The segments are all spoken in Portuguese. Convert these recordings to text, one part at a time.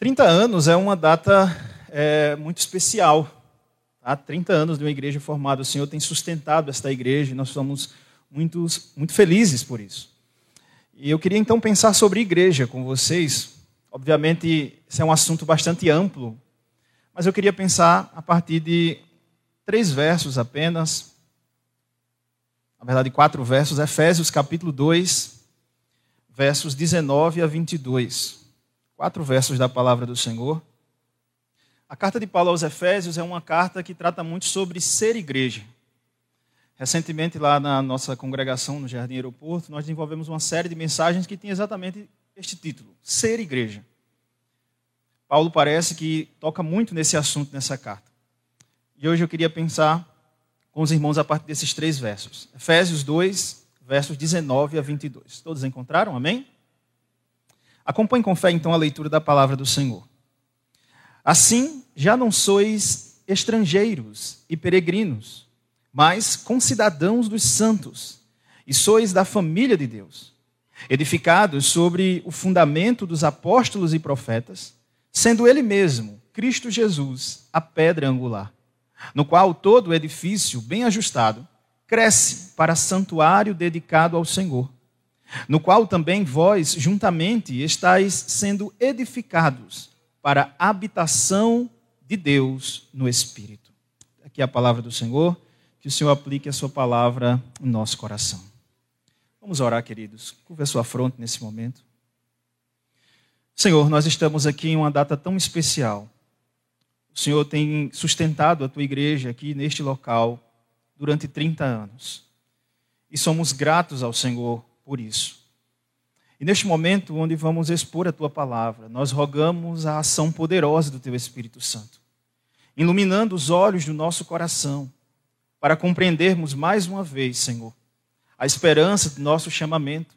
30 anos é uma data é, muito especial. Há tá? 30 anos de uma igreja formada. O Senhor tem sustentado esta igreja e nós somos muito, muito felizes por isso. E eu queria então pensar sobre igreja com vocês. Obviamente, esse é um assunto bastante amplo, mas eu queria pensar a partir de três versos apenas. Na verdade, quatro versos. Efésios capítulo 2, versos 19 a 22 quatro versos da palavra do Senhor. A carta de Paulo aos Efésios é uma carta que trata muito sobre ser igreja. Recentemente, lá na nossa congregação no Jardim Aeroporto, nós desenvolvemos uma série de mensagens que tem exatamente este título: Ser Igreja. Paulo parece que toca muito nesse assunto nessa carta. E hoje eu queria pensar com os irmãos a partir desses três versos. Efésios 2, versos 19 a 22. Todos encontraram? Amém? Acompanhe com fé então a leitura da palavra do Senhor. Assim, já não sois estrangeiros e peregrinos, mas concidadãos dos santos, e sois da família de Deus, edificados sobre o fundamento dos apóstolos e profetas, sendo Ele mesmo, Cristo Jesus, a pedra angular, no qual todo o edifício, bem ajustado, cresce para santuário dedicado ao Senhor no qual também vós, juntamente, estáis sendo edificados para a habitação de Deus no Espírito. Aqui é a palavra do Senhor, que o Senhor aplique a sua palavra no nosso coração. Vamos orar, queridos. Curva a sua fronte nesse momento. Senhor, nós estamos aqui em uma data tão especial. O Senhor tem sustentado a tua igreja aqui neste local durante 30 anos. E somos gratos ao Senhor por isso. E neste momento, onde vamos expor a tua palavra, nós rogamos a ação poderosa do teu Espírito Santo, iluminando os olhos do nosso coração, para compreendermos mais uma vez, Senhor, a esperança do nosso chamamento,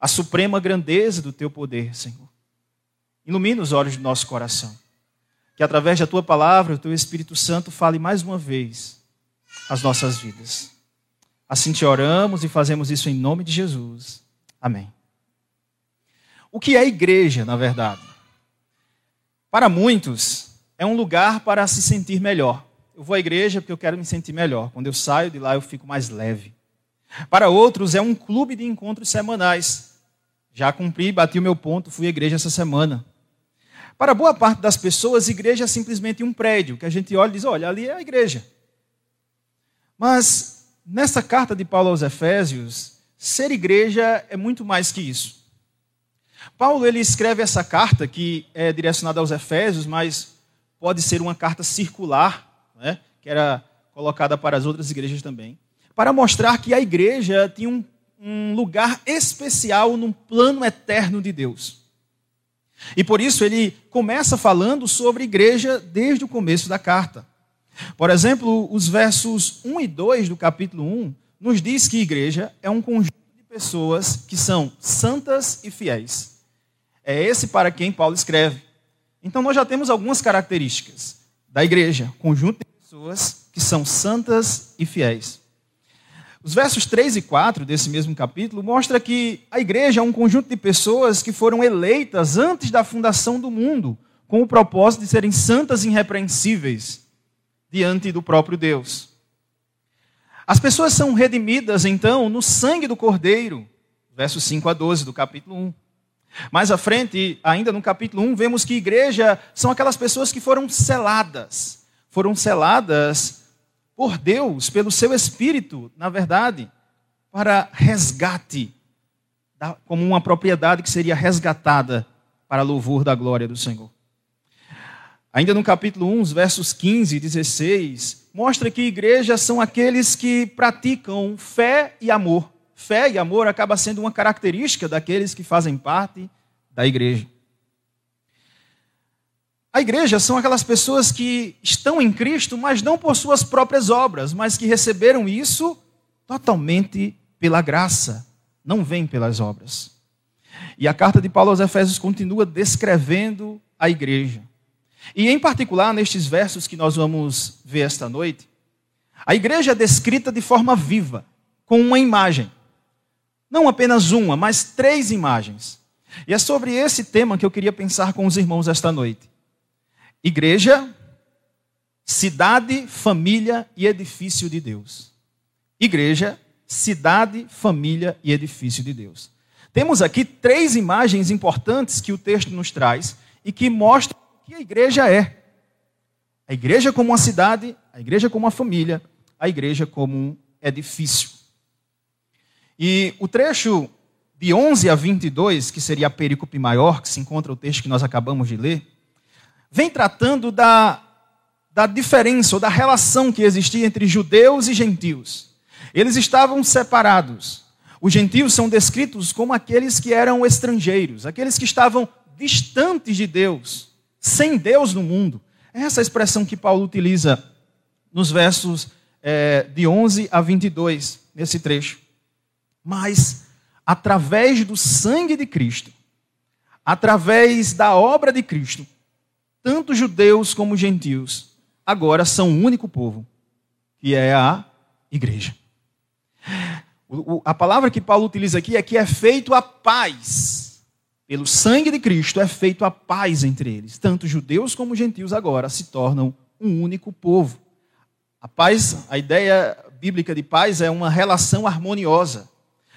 a suprema grandeza do teu poder, Senhor. Ilumina os olhos do nosso coração. Que através da tua palavra, o teu Espírito Santo fale mais uma vez as nossas vidas. Assim te oramos e fazemos isso em nome de Jesus. Amém. O que é igreja, na verdade? Para muitos, é um lugar para se sentir melhor. Eu vou à igreja porque eu quero me sentir melhor. Quando eu saio de lá, eu fico mais leve. Para outros, é um clube de encontros semanais. Já cumpri, bati o meu ponto, fui à igreja essa semana. Para boa parte das pessoas, igreja é simplesmente um prédio que a gente olha e diz: olha, ali é a igreja. Mas Nessa carta de Paulo aos Efésios, ser igreja é muito mais que isso. Paulo ele escreve essa carta que é direcionada aos Efésios, mas pode ser uma carta circular, né, que era colocada para as outras igrejas também, para mostrar que a igreja tinha um, um lugar especial no plano eterno de Deus. E por isso ele começa falando sobre igreja desde o começo da carta. Por exemplo, os versos 1 e 2 do capítulo 1 nos diz que igreja é um conjunto de pessoas que são santas e fiéis. É esse para quem Paulo escreve. Então nós já temos algumas características da igreja, conjunto de pessoas que são santas e fiéis. Os versos 3 e 4 desse mesmo capítulo mostra que a igreja é um conjunto de pessoas que foram eleitas antes da fundação do mundo, com o propósito de serem santas e irrepreensíveis diante do próprio Deus. As pessoas são redimidas, então, no sangue do Cordeiro, versos 5 a 12 do capítulo 1. Mais à frente, ainda no capítulo 1, vemos que igreja são aquelas pessoas que foram seladas. Foram seladas por Deus, pelo seu Espírito, na verdade, para resgate, como uma propriedade que seria resgatada para louvor da glória do Senhor. Ainda no capítulo 1, versos 15 e 16, mostra que igrejas são aqueles que praticam fé e amor. Fé e amor acaba sendo uma característica daqueles que fazem parte da igreja. A igreja são aquelas pessoas que estão em Cristo, mas não por suas próprias obras, mas que receberam isso totalmente pela graça, não vem pelas obras. E a carta de Paulo aos Efésios continua descrevendo a igreja. E em particular, nestes versos que nós vamos ver esta noite, a igreja é descrita de forma viva, com uma imagem. Não apenas uma, mas três imagens. E é sobre esse tema que eu queria pensar com os irmãos esta noite. Igreja, cidade, família e edifício de Deus. Igreja, cidade, família e edifício de Deus. Temos aqui três imagens importantes que o texto nos traz e que mostram que a igreja é. A igreja como uma cidade, a igreja como uma família, a igreja como um edifício. E o trecho de 11 a 22, que seria a perícope maior, que se encontra o texto que nós acabamos de ler, vem tratando da, da diferença ou da relação que existia entre judeus e gentios. Eles estavam separados. Os gentios são descritos como aqueles que eram estrangeiros, aqueles que estavam distantes de Deus, sem Deus no mundo. É essa expressão que Paulo utiliza nos versos é, de 11 a 22, nesse trecho. Mas, através do sangue de Cristo, através da obra de Cristo, tanto judeus como gentios agora são um único povo, que é a igreja. a palavra que Paulo utiliza aqui é que é feito a paz. Pelo sangue de Cristo é feito a paz entre eles. Tanto judeus como gentios agora se tornam um único povo. A paz, a ideia bíblica de paz é uma relação harmoniosa.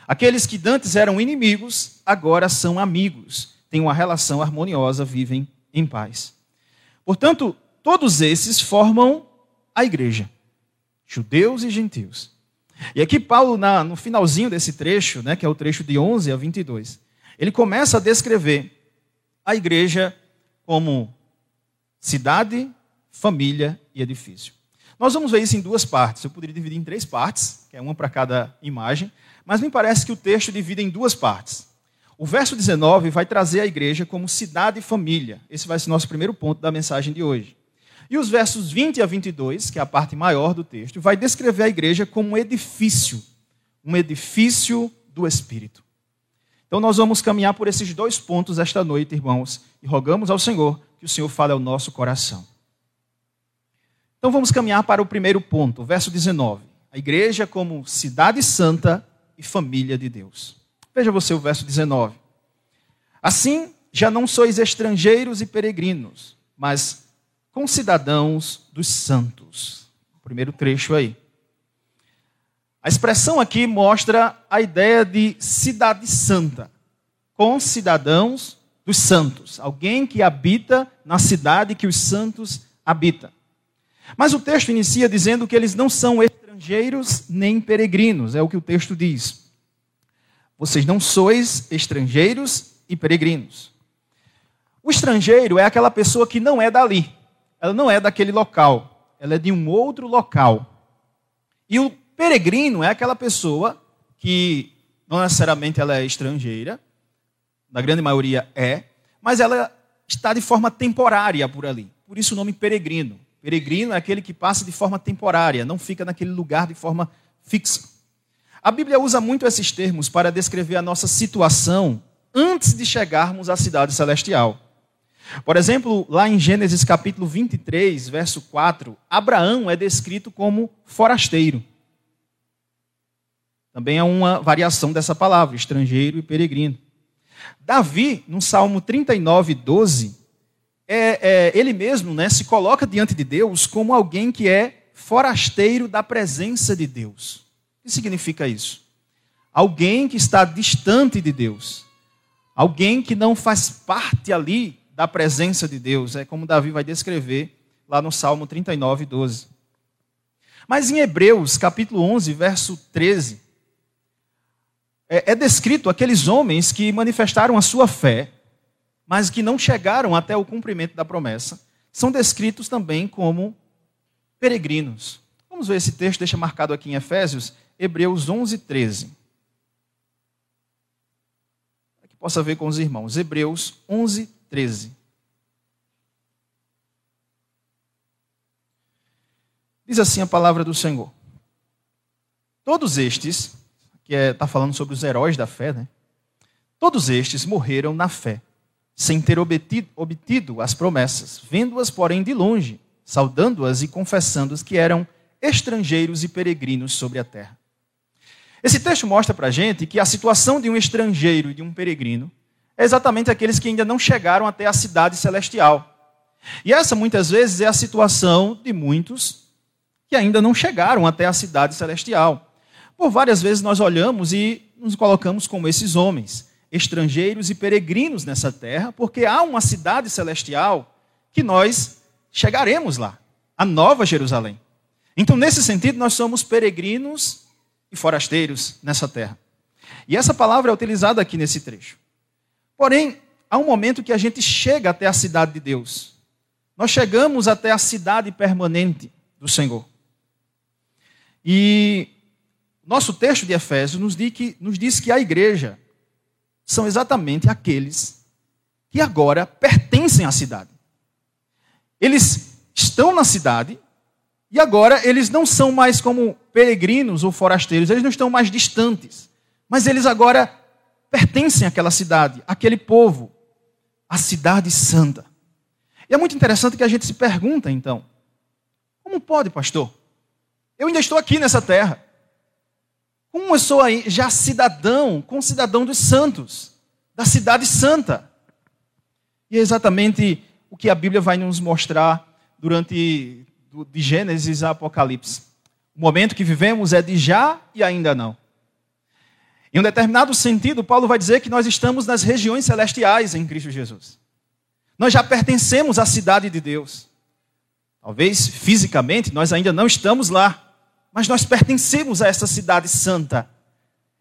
Aqueles que dantes eram inimigos, agora são amigos, têm uma relação harmoniosa, vivem em paz. Portanto, todos esses formam a igreja, judeus e gentios. E aqui Paulo, na, no finalzinho desse trecho, né, que é o trecho de 11 a 22, ele começa a descrever a igreja como cidade, família e edifício. Nós vamos ver isso em duas partes. Eu poderia dividir em três partes, que é uma para cada imagem, mas me parece que o texto divide em duas partes. O verso 19 vai trazer a igreja como cidade e família. Esse vai ser nosso primeiro ponto da mensagem de hoje. E os versos 20 a 22, que é a parte maior do texto, vai descrever a igreja como um edifício, um edifício do Espírito. Então nós vamos caminhar por esses dois pontos esta noite, irmãos, e rogamos ao Senhor que o Senhor fale ao nosso coração. Então vamos caminhar para o primeiro ponto, verso 19. A igreja como cidade santa e família de Deus. Veja você o verso 19. Assim, já não sois estrangeiros e peregrinos, mas concidadãos dos santos. primeiro trecho aí. A expressão aqui mostra a ideia de cidade santa, concidadãos dos santos, alguém que habita na cidade que os santos habitam. Mas o texto inicia dizendo que eles não são estrangeiros nem peregrinos, é o que o texto diz. Vocês não sois estrangeiros e peregrinos. O estrangeiro é aquela pessoa que não é dali, ela não é daquele local, ela é de um outro local. E o peregrino é aquela pessoa que não necessariamente ela é estrangeira, na grande maioria é, mas ela está de forma temporária por ali. Por isso o nome peregrino. Peregrino é aquele que passa de forma temporária, não fica naquele lugar de forma fixa. A Bíblia usa muito esses termos para descrever a nossa situação antes de chegarmos à cidade celestial. Por exemplo, lá em Gênesis capítulo 23, verso 4, Abraão é descrito como forasteiro. Também é uma variação dessa palavra, estrangeiro e peregrino. Davi, no Salmo 39, 12, é, é, ele mesmo né, se coloca diante de Deus como alguém que é forasteiro da presença de Deus. O que significa isso? Alguém que está distante de Deus. Alguém que não faz parte ali da presença de Deus. É como Davi vai descrever lá no Salmo 39, 12. Mas em Hebreus, capítulo 11, verso 13, é, é descrito aqueles homens que manifestaram a sua fé mas que não chegaram até o cumprimento da promessa, são descritos também como peregrinos. Vamos ver esse texto, deixa marcado aqui em Efésios, Hebreus 11, 13. Para que possa ver com os irmãos. Hebreus 11, 13. Diz assim a palavra do Senhor. Todos estes, que está é, tá falando sobre os heróis da fé, né? Todos estes morreram na fé sem ter obtido, obtido as promessas, vendo-as, porém, de longe, saudando-as e confessando-as que eram estrangeiros e peregrinos sobre a terra. Esse texto mostra para a gente que a situação de um estrangeiro e de um peregrino é exatamente aqueles que ainda não chegaram até a cidade celestial. E essa, muitas vezes, é a situação de muitos que ainda não chegaram até a cidade celestial. Por várias vezes nós olhamos e nos colocamos como esses homens, estrangeiros e peregrinos nessa terra, porque há uma cidade celestial que nós chegaremos lá, a Nova Jerusalém. Então, nesse sentido, nós somos peregrinos e forasteiros nessa terra. E essa palavra é utilizada aqui nesse trecho. Porém, há um momento que a gente chega até a cidade de Deus. Nós chegamos até a cidade permanente do Senhor. E nosso texto de Efésios nos diz que, nos diz que a igreja são exatamente aqueles que agora pertencem à cidade. Eles estão na cidade e agora eles não são mais como peregrinos ou forasteiros, eles não estão mais distantes, mas eles agora pertencem àquela cidade, àquele povo, à cidade santa. E é muito interessante que a gente se pergunta, então, como pode, pastor? Eu ainda estou aqui nessa terra. Como eu sou aí já cidadão, cidadão dos santos, da cidade santa? E é exatamente o que a Bíblia vai nos mostrar durante de Gênesis a Apocalipse. O momento que vivemos é de já e ainda não. Em um determinado sentido, Paulo vai dizer que nós estamos nas regiões celestiais em Cristo Jesus. Nós já pertencemos à cidade de Deus. Talvez fisicamente nós ainda não estamos lá, mas nós pertencemos a essa cidade santa.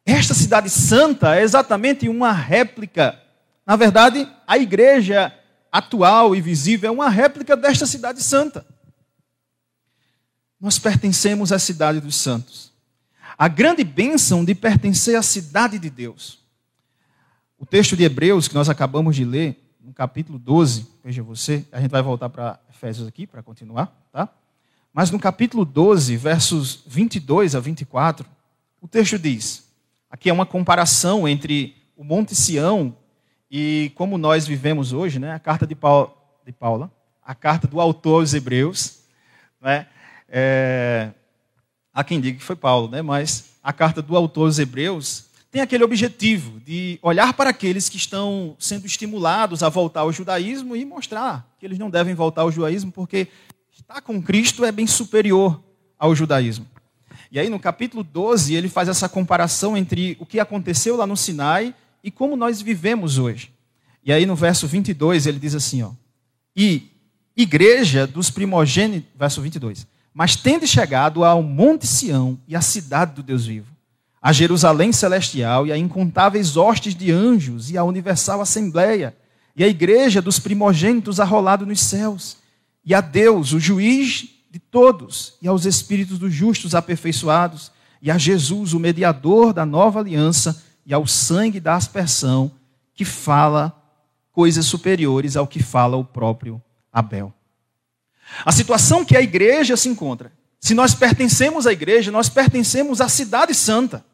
Esta cidade santa é exatamente uma réplica. Na verdade, a igreja atual e visível é uma réplica desta cidade santa. Nós pertencemos à cidade dos santos a grande bênção de pertencer à cidade de Deus. O texto de Hebreus que nós acabamos de ler, no capítulo 12, veja você, a gente vai voltar para Efésios aqui para continuar, tá? Mas no capítulo 12, versos 22 a 24, o texto diz: aqui é uma comparação entre o Monte Sião e como nós vivemos hoje, né? A carta de, Paula, de Paula a carta do autor aos Hebreus, né? É, Há quem diga que foi Paulo, né? mas a carta do autor aos Hebreus tem aquele objetivo de olhar para aqueles que estão sendo estimulados a voltar ao judaísmo e mostrar que eles não devem voltar ao judaísmo porque estar com Cristo é bem superior ao judaísmo. E aí no capítulo 12 ele faz essa comparação entre o que aconteceu lá no Sinai e como nós vivemos hoje. E aí no verso 22 ele diz assim, ó: "E igreja dos primogênitos, verso 22 mas tende chegado ao Monte Sião e à cidade do Deus vivo, a Jerusalém celestial e a incontáveis hostes de anjos e a universal assembleia e a igreja dos primogênitos arrolado nos céus, e a Deus, o juiz de todos, e aos espíritos dos justos aperfeiçoados, e a Jesus, o mediador da nova aliança, e ao sangue da aspersão, que fala coisas superiores ao que fala o próprio Abel. A situação que a igreja se encontra. Se nós pertencemos à igreja, nós pertencemos à cidade santa.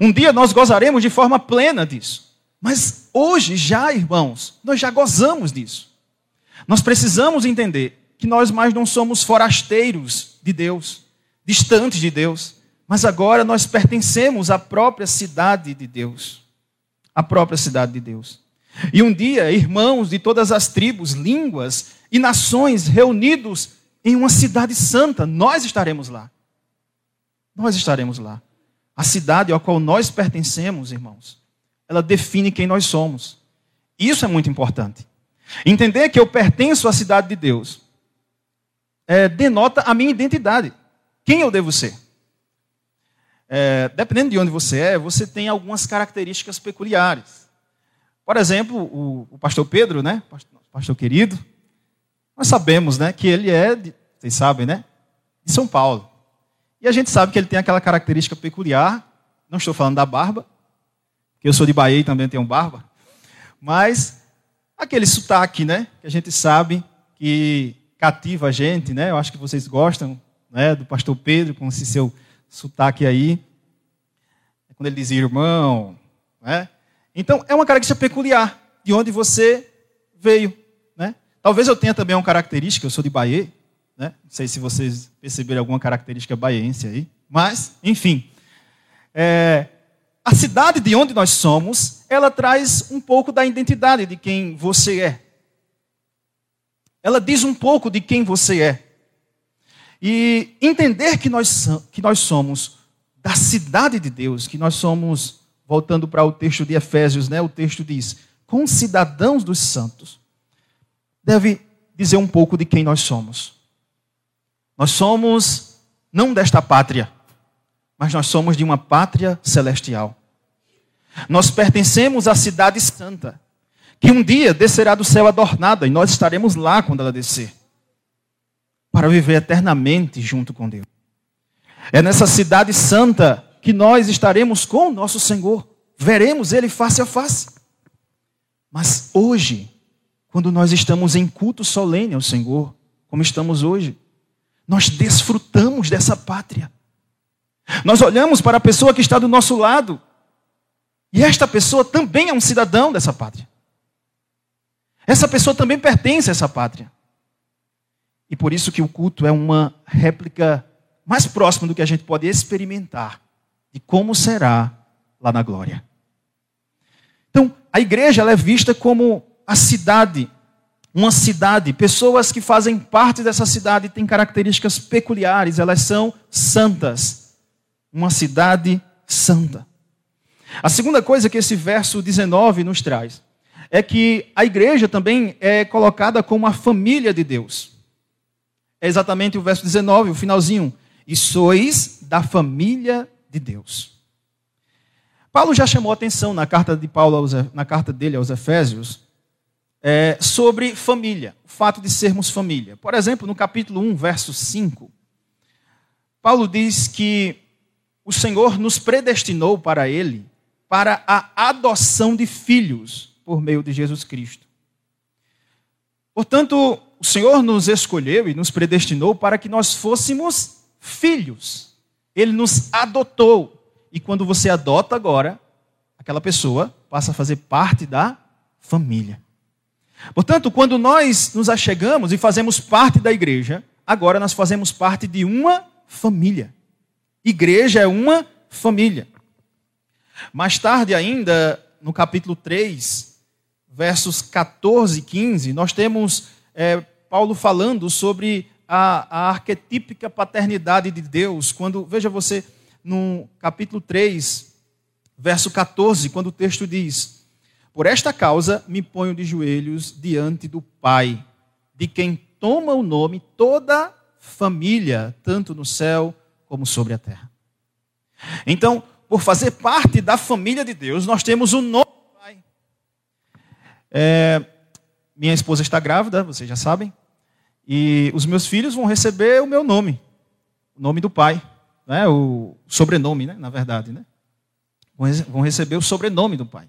Um dia nós gozaremos de forma plena disso. Mas hoje já, irmãos, nós já gozamos disso. Nós precisamos entender que nós mais não somos forasteiros de Deus, distantes de Deus, mas agora nós pertencemos à própria cidade de Deus. A própria cidade de Deus. E um dia, irmãos de todas as tribos, línguas e nações reunidos em uma cidade santa. Nós estaremos lá. Nós estaremos lá. A cidade ao qual nós pertencemos, irmãos, ela define quem nós somos. Isso é muito importante. Entender que eu pertenço à cidade de Deus é, denota a minha identidade. Quem eu devo ser? É, dependendo de onde você é, você tem algumas características peculiares. Por exemplo, o, o pastor Pedro, né? Pastor, pastor querido, nós sabemos né, que ele é, de, vocês sabem, né? De São Paulo. E a gente sabe que ele tem aquela característica peculiar, não estou falando da barba, que eu sou de Bahia e também tenho barba, mas aquele sotaque, né? Que a gente sabe que cativa a gente, né? Eu acho que vocês gostam né, do pastor Pedro com esse seu sotaque aí. Quando ele diz irmão, né? Então, é uma característica peculiar de onde você veio. Talvez eu tenha também uma característica, eu sou de Bahia, né? não sei se vocês perceberam alguma característica baiense aí, mas, enfim. É, a cidade de onde nós somos, ela traz um pouco da identidade de quem você é. Ela diz um pouco de quem você é. E entender que nós, que nós somos da cidade de Deus, que nós somos, voltando para o texto de Efésios, né, o texto diz, concidadãos dos santos, deve dizer um pouco de quem nós somos. Nós somos não desta pátria, mas nós somos de uma pátria celestial. Nós pertencemos à cidade santa, que um dia descerá do céu adornada, e nós estaremos lá quando ela descer, para viver eternamente junto com Deus. É nessa cidade santa que nós estaremos com o nosso Senhor, veremos Ele face a face. Mas hoje, quando nós estamos em culto solene ao Senhor, como estamos hoje, nós desfrutamos dessa pátria. Nós olhamos para a pessoa que está do nosso lado, e esta pessoa também é um cidadão dessa pátria. Essa pessoa também pertence a essa pátria. E por isso que o culto é uma réplica mais próxima do que a gente pode experimentar de como será lá na glória. Então, a igreja é vista como a cidade, uma cidade. Pessoas que fazem parte dessa cidade têm características peculiares, elas são santas. Uma cidade santa. A segunda coisa que esse verso 19 nos traz é que a igreja também é colocada como a família de Deus. É exatamente o verso 19, o finalzinho. E sois da família de Deus. Paulo já chamou atenção na carta de Paulo aos, na carta dele aos Efésios é, sobre família, o fato de sermos família. Por exemplo, no capítulo 1, verso 5, Paulo diz que o Senhor nos predestinou para ele para a adoção de filhos por meio de Jesus Cristo. Portanto, o Senhor nos escolheu e nos predestinou para que nós fôssemos filhos. Ele nos adotou. E quando você adota agora, aquela pessoa passa a fazer parte da família. Portanto, quando nós nos achegamos e fazemos parte da igreja, agora nós fazemos parte de uma família. Igreja é uma família. Mais tarde ainda, no capítulo 3, versos 14 e 15, nós temos é, Paulo falando sobre a, a arquetípica paternidade de Deus. Quando, veja você, no capítulo 3, verso 14, quando o texto diz: por esta causa me ponho de joelhos diante do Pai, de quem toma o nome toda família, tanto no céu como sobre a terra. Então, por fazer parte da família de Deus, nós temos o nome do Pai. É, minha esposa está grávida, vocês já sabem, e os meus filhos vão receber o meu nome, o nome do Pai, né? o sobrenome, né? na verdade. Né? Vão receber o sobrenome do Pai.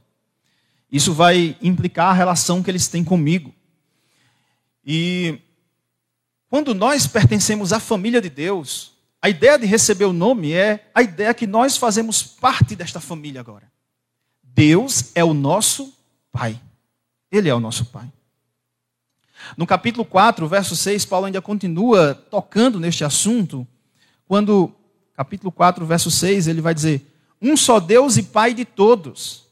Isso vai implicar a relação que eles têm comigo. E quando nós pertencemos à família de Deus, a ideia de receber o nome é a ideia que nós fazemos parte desta família agora. Deus é o nosso Pai. Ele é o nosso Pai. No capítulo 4, verso 6, Paulo ainda continua tocando neste assunto, quando, capítulo 4, verso 6, ele vai dizer: Um só Deus e Pai de todos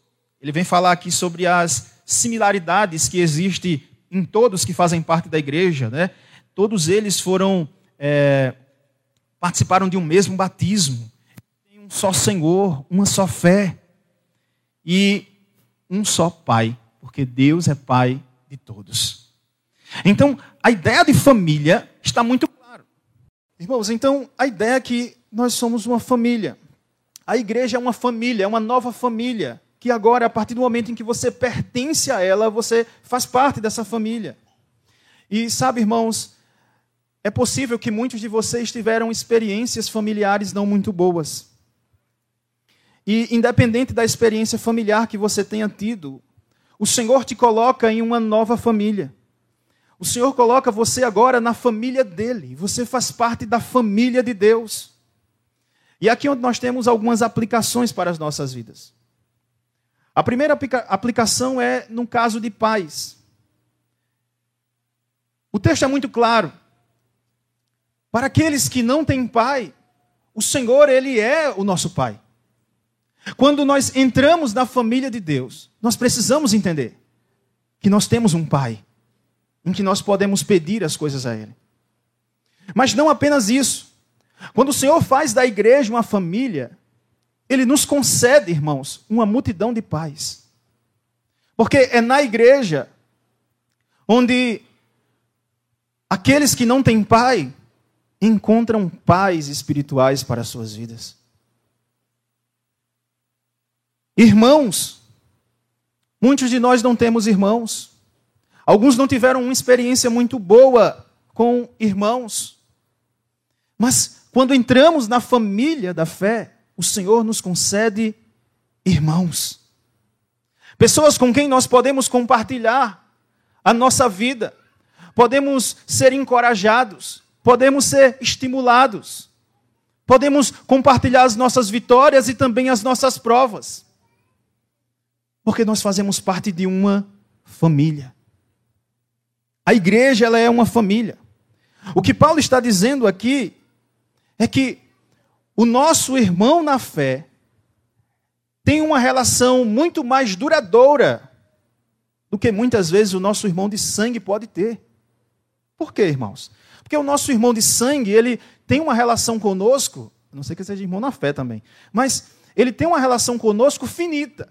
ele vem falar aqui sobre as similaridades que existem em todos que fazem parte da igreja, né? Todos eles foram é, participaram de um mesmo batismo, tem um só Senhor, uma só fé e um só Pai, porque Deus é Pai de todos. Então, a ideia de família está muito clara. Irmãos, então a ideia é que nós somos uma família. A igreja é uma família, é uma nova família que agora, a partir do momento em que você pertence a ela, você faz parte dessa família. E sabe, irmãos, é possível que muitos de vocês tiveram experiências familiares não muito boas. E independente da experiência familiar que você tenha tido, o Senhor te coloca em uma nova família. O Senhor coloca você agora na família dele. Você faz parte da família de Deus. E aqui onde nós temos algumas aplicações para as nossas vidas. A primeira aplicação é no caso de pais. O texto é muito claro. Para aqueles que não têm pai, o Senhor, Ele é o nosso pai. Quando nós entramos na família de Deus, nós precisamos entender que nós temos um Pai, em que nós podemos pedir as coisas a Ele. Mas não apenas isso. Quando o Senhor faz da igreja uma família, Ele nos concede, irmãos, uma multidão de pais. Porque é na igreja onde aqueles que não têm pai encontram pais espirituais para as suas vidas. Irmãos, muitos de nós não temos irmãos. Alguns não tiveram uma experiência muito boa com irmãos. Mas quando entramos na família da fé, o Senhor nos concede irmãos. Pessoas com quem nós podemos compartilhar a nossa vida, podemos ser encorajados, podemos ser estimulados, podemos compartilhar as nossas vitórias e também as nossas provas, porque nós fazemos parte de uma família. A igreja ela é uma família. O que Paulo está dizendo aqui é que o nosso irmão na fé tem uma relação muito mais duradoura do que muitas vezes o nosso irmão de sangue pode ter. Por quê, irmãos? Porque o nosso irmão de sangue, ele tem uma relação conosco, não sei que seja irmão na fé também, mas ele tem uma relação conosco finita.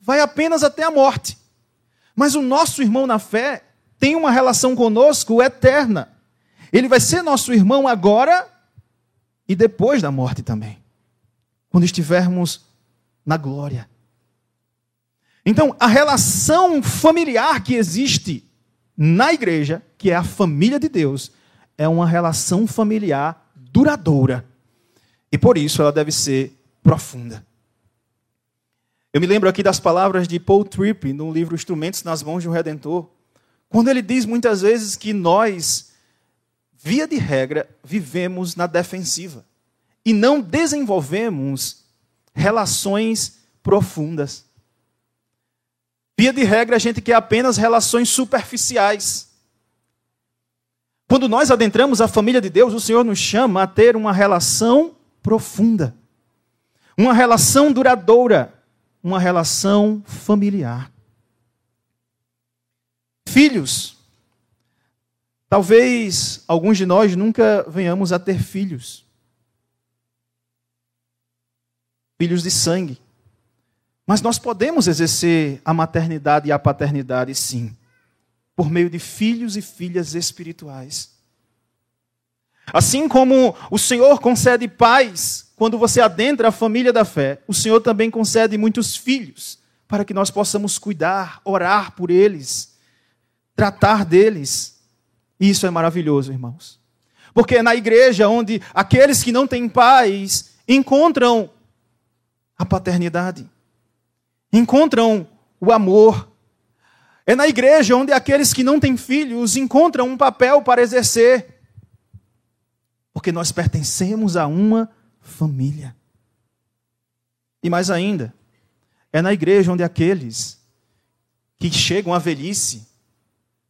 Vai apenas até a morte. Mas o nosso irmão na fé tem uma relação conosco eterna. Ele vai ser nosso irmão agora e depois da morte também. Quando estivermos na glória. Então, a relação familiar que existe na igreja, que é a família de Deus, é uma relação familiar duradoura. E por isso ela deve ser profunda. Eu me lembro aqui das palavras de Paul Tripp no livro Instrumentos nas Mãos de um Redentor, quando ele diz muitas vezes que nós, via de regra, vivemos na defensiva e não desenvolvemos relações profundas. Via de regra, a gente quer apenas relações superficiais. Quando nós adentramos a família de Deus, o Senhor nos chama a ter uma relação profunda, uma relação duradoura, uma relação familiar. Filhos, talvez alguns de nós nunca venhamos a ter filhos. Filhos de sangue. Mas nós podemos exercer a maternidade e a paternidade, sim, por meio de filhos e filhas espirituais. Assim como o Senhor concede paz quando você adentra a família da fé, o Senhor também concede muitos filhos para que nós possamos cuidar, orar por eles, tratar deles. Isso é maravilhoso, irmãos. Porque é na igreja onde aqueles que não têm pais encontram a paternidade encontram o amor. É na igreja onde aqueles que não têm filhos encontram um papel para exercer. Porque nós pertencemos a uma família. E mais ainda, é na igreja onde aqueles que chegam à velhice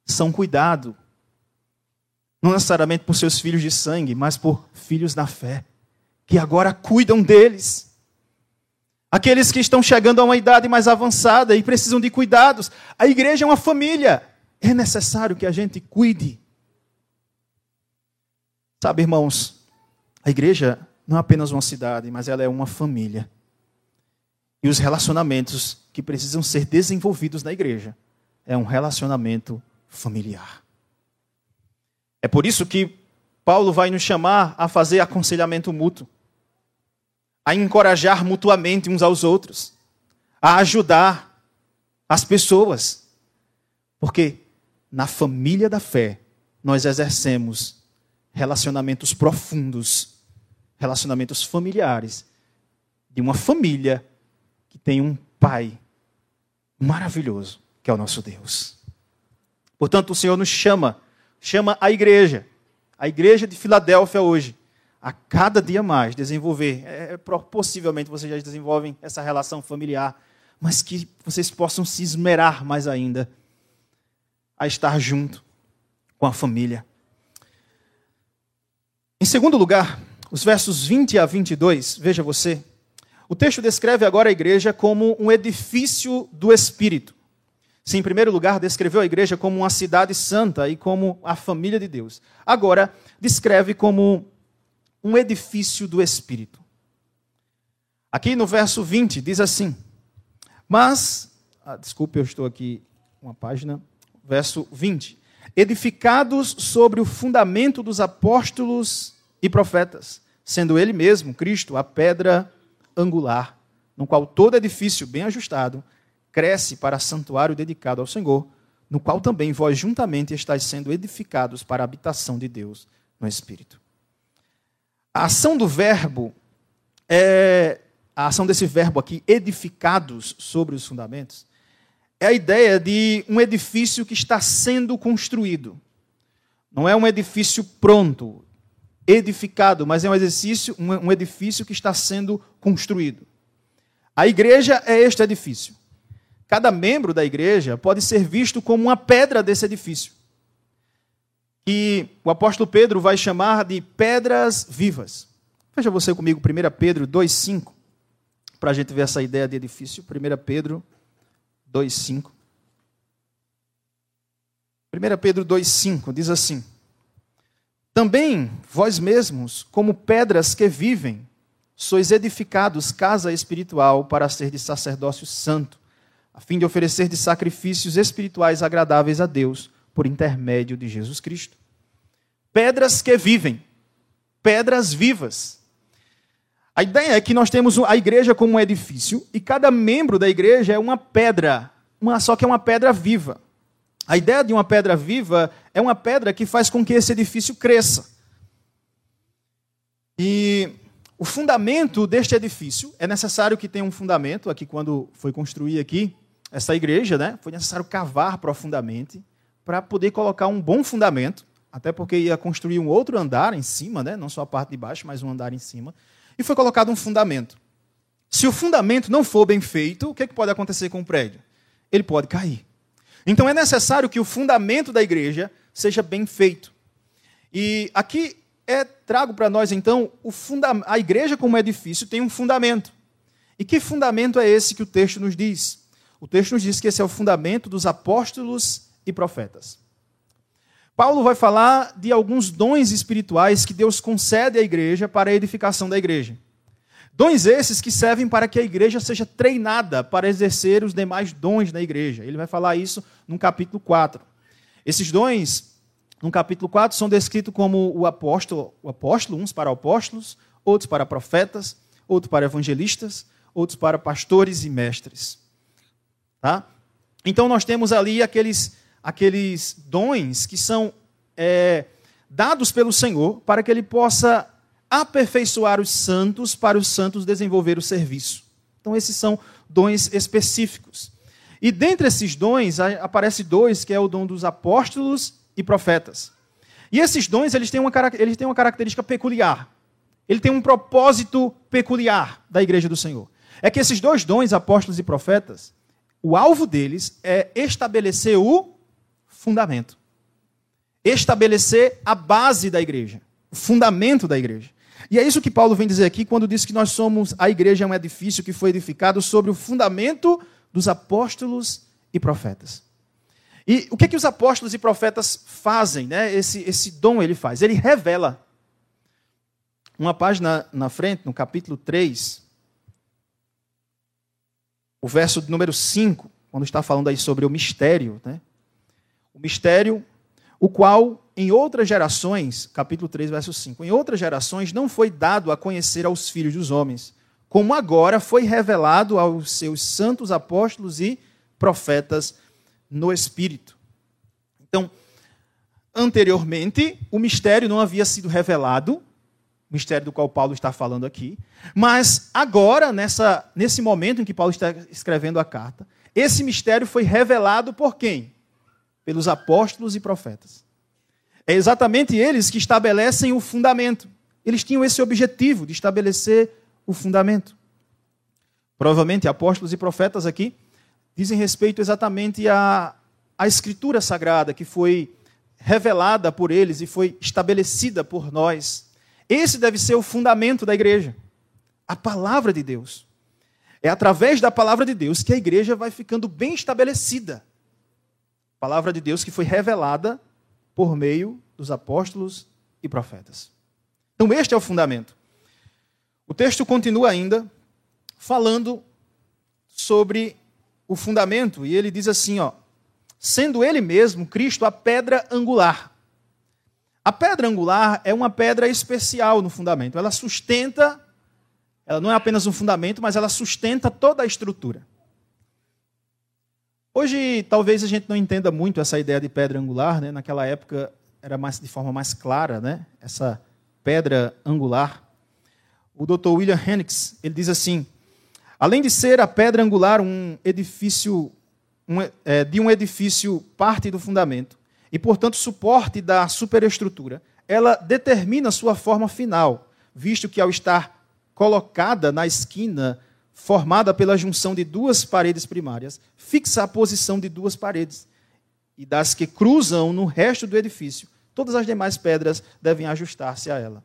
são cuidados, não necessariamente por seus filhos de sangue, mas por filhos da fé, que agora cuidam deles Aqueles que estão chegando a uma idade mais avançada e precisam de cuidados. A igreja é uma família. É necessário que a gente cuide. Sabe, irmãos, a igreja não é apenas uma cidade, mas ela é uma família. E os relacionamentos que precisam ser desenvolvidos na igreja é um relacionamento familiar. É por isso que Paulo vai nos chamar a fazer aconselhamento mútuo a encorajar mutuamente uns aos outros, a ajudar as pessoas. Porque na família da fé nós exercemos relacionamentos profundos, relacionamentos familiares, de uma família que tem um Pai maravilhoso, que é o nosso Deus. Portanto, o Senhor nos chama, chama a igreja, a igreja de Filadélfia hoje, a cada dia mais desenvolver. É, é possivelmente vocês já desenvolvem essa relação familiar, mas que vocês possam se esmerar mais ainda a estar junto com a família. Em segundo lugar, os versos 20 a 22, veja você, O texto descreve agora a igreja como um edifício do Espírito. Sim, em primeiro lugar, descreveu a igreja como uma cidade santa e como a família de Deus. Agora, descreve como um edifício do Espírito. Aqui no verso 20 diz assim: Mas, ah, desculpe, eu estou aqui, uma página, verso 20. Edificados sobre o fundamento dos apóstolos e profetas, sendo ele mesmo, Cristo, a pedra angular, no qual todo edifício bem ajustado cresce para santuário dedicado ao Senhor, no qual também vós juntamente estáis sendo edificados para a habitação de Deus no Espírito. A ação do verbo é a ação desse verbo aqui, edificados sobre os fundamentos, é a ideia de um edifício que está sendo construído. Não é um edifício pronto, edificado, mas é um exercício, um edifício que está sendo construído. A igreja é este edifício. Cada membro da igreja pode ser visto como uma pedra desse edifício. E o apóstolo Pedro vai chamar de pedras vivas. Veja você comigo, 1 Pedro 2,5, para a gente ver essa ideia de edifício. 1 Pedro 2,5. 1 Pedro 2,5 diz assim: também vós mesmos, como pedras que vivem, sois edificados casa espiritual para ser de sacerdócio santo, a fim de oferecer de sacrifícios espirituais agradáveis a Deus por intermédio de Jesus Cristo. Pedras que vivem, pedras vivas. A ideia é que nós temos a igreja como um edifício e cada membro da igreja é uma pedra, uma só que é uma pedra viva. A ideia de uma pedra viva é uma pedra que faz com que esse edifício cresça. E o fundamento deste edifício é necessário que tenha um fundamento. Aqui, quando foi construir aqui essa igreja, né, foi necessário cavar profundamente para poder colocar um bom fundamento, até porque ia construir um outro andar em cima, né, não só a parte de baixo, mas um andar em cima. E foi colocado um fundamento. Se o fundamento não for bem feito, o que, é que pode acontecer com o prédio? Ele pode cair. Então é necessário que o fundamento da igreja seja bem feito. E aqui é trago para nós então a igreja como edifício tem um fundamento. E que fundamento é esse que o texto nos diz? O texto nos diz que esse é o fundamento dos apóstolos e profetas. Paulo vai falar de alguns dons espirituais que Deus concede à igreja para a edificação da igreja. Dons esses que servem para que a igreja seja treinada para exercer os demais dons da igreja. Ele vai falar isso no capítulo 4. Esses dons, no capítulo 4, são descritos como o apóstolo, o apóstolo, uns para apóstolos, outros para profetas, outros para evangelistas, outros para pastores e mestres. Tá? Então nós temos ali aqueles, aqueles dons que são é, dados pelo Senhor para que ele possa aperfeiçoar os santos para os santos desenvolver o serviço. Então, esses são dons específicos. E dentre esses dons, aparece dois, que é o dom dos apóstolos e profetas. E esses dons, eles têm uma, eles têm uma característica peculiar. Ele tem um propósito peculiar da igreja do Senhor. É que esses dois dons, apóstolos e profetas, o alvo deles é estabelecer o fundamento. Estabelecer a base da igreja, o fundamento da igreja. E é isso que Paulo vem dizer aqui quando diz que nós somos, a igreja é um edifício que foi edificado sobre o fundamento dos apóstolos e profetas. E o que, que os apóstolos e profetas fazem? Né? Esse, esse dom ele faz. Ele revela. Uma página na frente, no capítulo 3, o verso número 5, quando está falando aí sobre o mistério. Né? O mistério, o qual em outras gerações, capítulo 3, verso 5, em outras gerações não foi dado a conhecer aos filhos dos homens, como agora foi revelado aos seus santos apóstolos e profetas no Espírito. Então, anteriormente, o mistério não havia sido revelado, o mistério do qual Paulo está falando aqui, mas agora, nessa, nesse momento em que Paulo está escrevendo a carta, esse mistério foi revelado por quem? Pelos apóstolos e profetas. É exatamente eles que estabelecem o fundamento. Eles tinham esse objetivo de estabelecer o fundamento. Provavelmente apóstolos e profetas aqui dizem respeito exatamente à, à Escritura Sagrada que foi revelada por eles e foi estabelecida por nós. Esse deve ser o fundamento da igreja. A palavra de Deus. É através da palavra de Deus que a igreja vai ficando bem estabelecida. Palavra de Deus que foi revelada por meio dos apóstolos e profetas. Então, este é o fundamento. O texto continua ainda falando sobre o fundamento, e ele diz assim, ó: sendo ele mesmo Cristo a pedra angular. A pedra angular é uma pedra especial no fundamento. Ela sustenta, ela não é apenas um fundamento, mas ela sustenta toda a estrutura. Hoje, talvez a gente não entenda muito essa ideia de pedra angular, né? Naquela época era mais de forma mais clara, né? Essa pedra angular. O Dr. William Henricks, ele diz assim: além de ser a pedra angular um edifício um, é, de um edifício parte do fundamento e, portanto, suporte da superestrutura, ela determina sua forma final, visto que ao estar colocada na esquina formada pela junção de duas paredes primárias, fixa a posição de duas paredes e das que cruzam no resto do edifício. Todas as demais pedras devem ajustar-se a ela.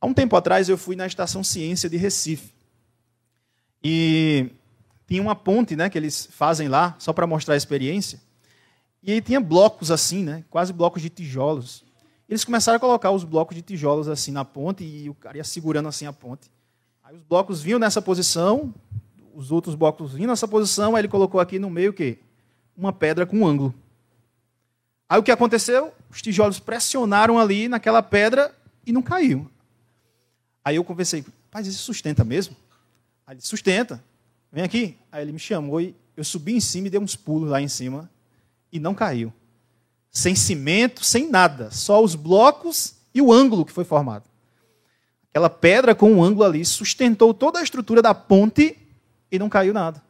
Há um tempo atrás eu fui na Estação Ciência de Recife. E tinha uma ponte né, que eles fazem lá, só para mostrar a experiência. E aí tinha blocos assim, né, quase blocos de tijolos. Eles começaram a colocar os blocos de tijolos assim na ponte e o cara ia segurando assim a ponte. Aí os blocos vinham nessa posição, os outros blocos vinham nessa posição, aí ele colocou aqui no meio o quê? Uma pedra com um ângulo. Aí o que aconteceu? Os tijolos pressionaram ali naquela pedra e não caiu. Aí eu conversei, mas isso sustenta mesmo? Aí ele sustenta. Vem aqui. Aí ele me chamou e eu subi em cima e dei uns pulos lá em cima e não caiu. Sem cimento, sem nada, só os blocos e o ângulo que foi formado. Aquela pedra com um ângulo ali sustentou toda a estrutura da ponte e não caiu nada.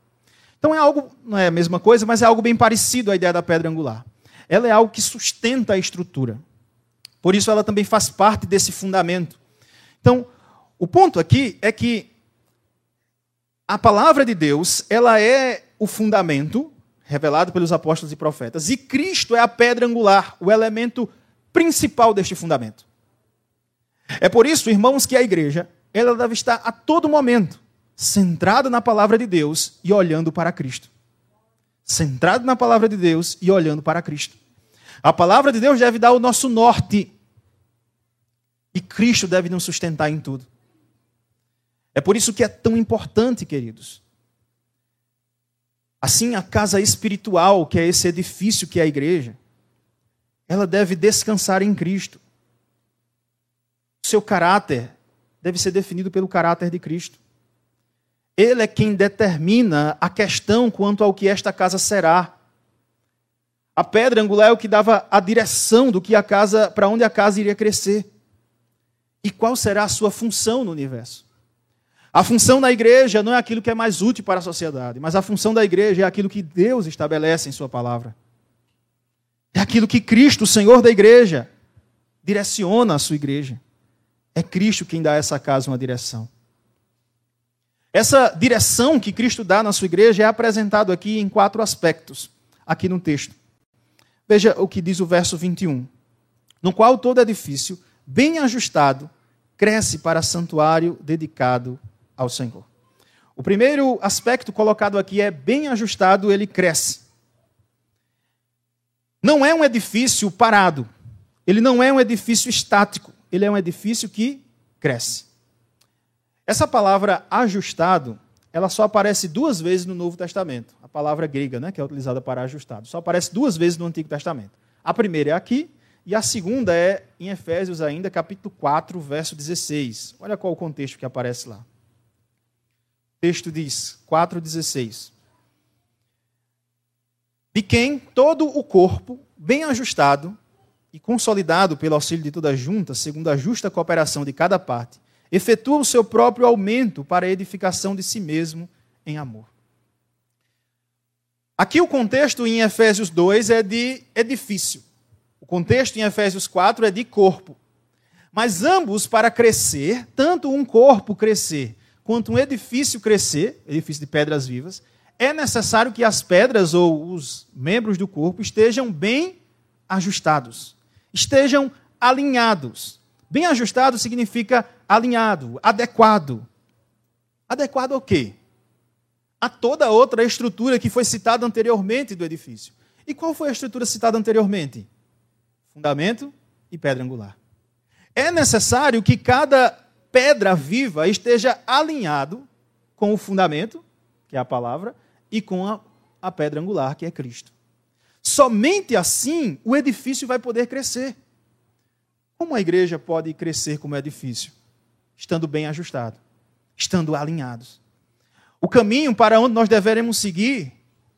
Então é algo, não é a mesma coisa, mas é algo bem parecido à ideia da pedra angular. Ela é algo que sustenta a estrutura. Por isso ela também faz parte desse fundamento. Então, o ponto aqui é que a palavra de Deus, ela é o fundamento revelado pelos apóstolos e profetas, e Cristo é a pedra angular, o elemento principal deste fundamento. É por isso, irmãos, que a igreja ela deve estar a todo momento centrada na palavra de Deus e olhando para Cristo. Centrado na palavra de Deus e olhando para Cristo. A palavra de Deus deve dar o nosso norte. E Cristo deve nos sustentar em tudo. É por isso que é tão importante, queridos. Assim, a casa espiritual, que é esse edifício que é a igreja, ela deve descansar em Cristo seu caráter deve ser definido pelo caráter de Cristo. Ele é quem determina a questão quanto ao que esta casa será. A pedra angular é o que dava a direção do que a casa, para onde a casa iria crescer. E qual será a sua função no universo? A função da igreja não é aquilo que é mais útil para a sociedade, mas a função da igreja é aquilo que Deus estabelece em Sua palavra. É aquilo que Cristo, o Senhor da igreja, direciona a sua igreja. É Cristo quem dá a essa casa uma direção. Essa direção que Cristo dá na sua igreja é apresentado aqui em quatro aspectos, aqui no texto. Veja o que diz o verso 21. No qual todo edifício, bem ajustado, cresce para santuário dedicado ao Senhor. O primeiro aspecto colocado aqui é bem ajustado, ele cresce. Não é um edifício parado. Ele não é um edifício estático ele é um edifício que cresce. Essa palavra ajustado, ela só aparece duas vezes no Novo Testamento. A palavra grega, né, que é utilizada para ajustado, só aparece duas vezes no Antigo Testamento. A primeira é aqui e a segunda é em Efésios ainda, capítulo 4, verso 16. Olha qual o contexto que aparece lá. O texto diz, 4:16. De quem todo o corpo, bem ajustado, e consolidado pelo auxílio de toda a junta, segundo a justa cooperação de cada parte, efetua o seu próprio aumento para a edificação de si mesmo em amor. Aqui o contexto em Efésios 2 é de edifício. O contexto em Efésios 4 é de corpo. Mas ambos para crescer, tanto um corpo crescer quanto um edifício crescer, edifício de pedras vivas, é necessário que as pedras ou os membros do corpo estejam bem ajustados estejam alinhados. Bem ajustado significa alinhado, adequado. Adequado ao quê? a toda outra estrutura que foi citada anteriormente do edifício. E qual foi a estrutura citada anteriormente? Fundamento e pedra angular. É necessário que cada pedra viva esteja alinhado com o fundamento, que é a palavra, e com a, a pedra angular, que é Cristo. Somente assim o edifício vai poder crescer. Como a igreja pode crescer como edifício? Estando bem ajustado, estando alinhados. O caminho para onde nós deveremos seguir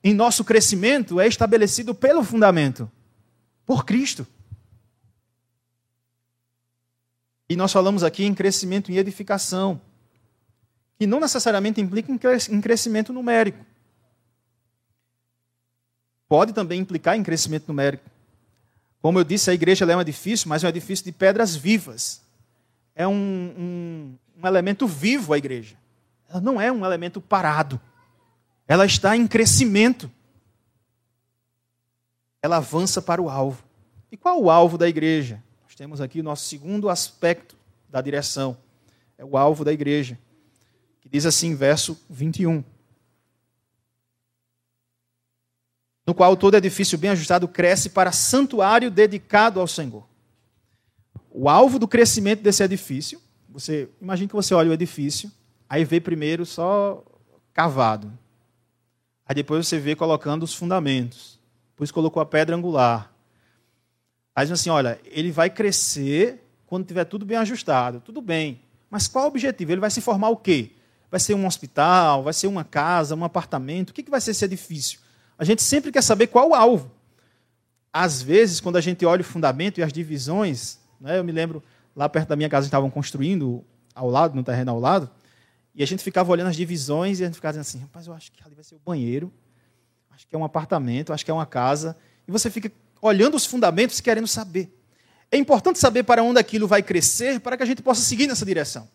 em nosso crescimento é estabelecido pelo fundamento, por Cristo. E nós falamos aqui em crescimento em edificação, que não necessariamente implica em crescimento numérico. Pode também implicar em crescimento numérico. Como eu disse, a igreja é um edifício, mas é um edifício de pedras vivas. É um, um, um elemento vivo a igreja. Ela não é um elemento parado. Ela está em crescimento. Ela avança para o alvo. E qual o alvo da igreja? Nós temos aqui o nosso segundo aspecto da direção. É o alvo da igreja. Que diz assim, verso 21. No qual todo edifício bem ajustado cresce para santuário dedicado ao Senhor. O alvo do crescimento desse edifício, você imagine que você olha o edifício, aí vê primeiro só cavado. Aí depois você vê colocando os fundamentos. Depois colocou a pedra angular. Aí diz assim, olha, ele vai crescer quando tiver tudo bem ajustado. Tudo bem. Mas qual o objetivo? Ele vai se formar o quê? Vai ser um hospital? Vai ser uma casa? Um apartamento? O que vai ser esse edifício? A gente sempre quer saber qual o alvo. Às vezes, quando a gente olha o fundamento e as divisões, né, eu me lembro, lá perto da minha casa, estavam construindo ao lado, no terreno ao lado, e a gente ficava olhando as divisões e a gente ficava dizendo assim, rapaz, eu acho que ali vai ser o banheiro, acho que é um apartamento, acho que é uma casa. E você fica olhando os fundamentos e querendo saber. É importante saber para onde aquilo vai crescer para que a gente possa seguir nessa direção.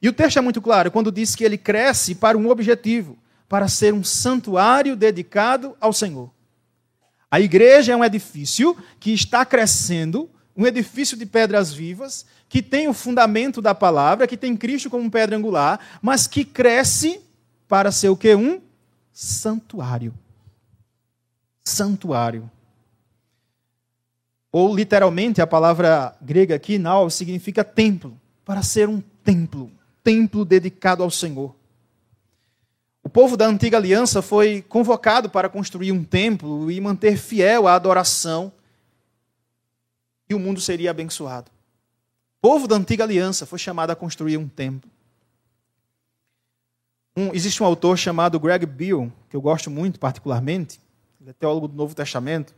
E o texto é muito claro quando diz que ele cresce para um objetivo para ser um santuário dedicado ao Senhor. A igreja é um edifício que está crescendo, um edifício de pedras vivas, que tem o fundamento da palavra, que tem Cristo como pedra angular, mas que cresce para ser o que? Um santuário. Santuário. Ou literalmente a palavra grega aqui, nau, significa templo, para ser um templo, templo dedicado ao Senhor. O povo da antiga aliança foi convocado para construir um templo e manter fiel a adoração, e o mundo seria abençoado. O povo da antiga aliança foi chamado a construir um templo. Um, existe um autor chamado Greg Beale, que eu gosto muito particularmente, ele é teólogo do Novo Testamento,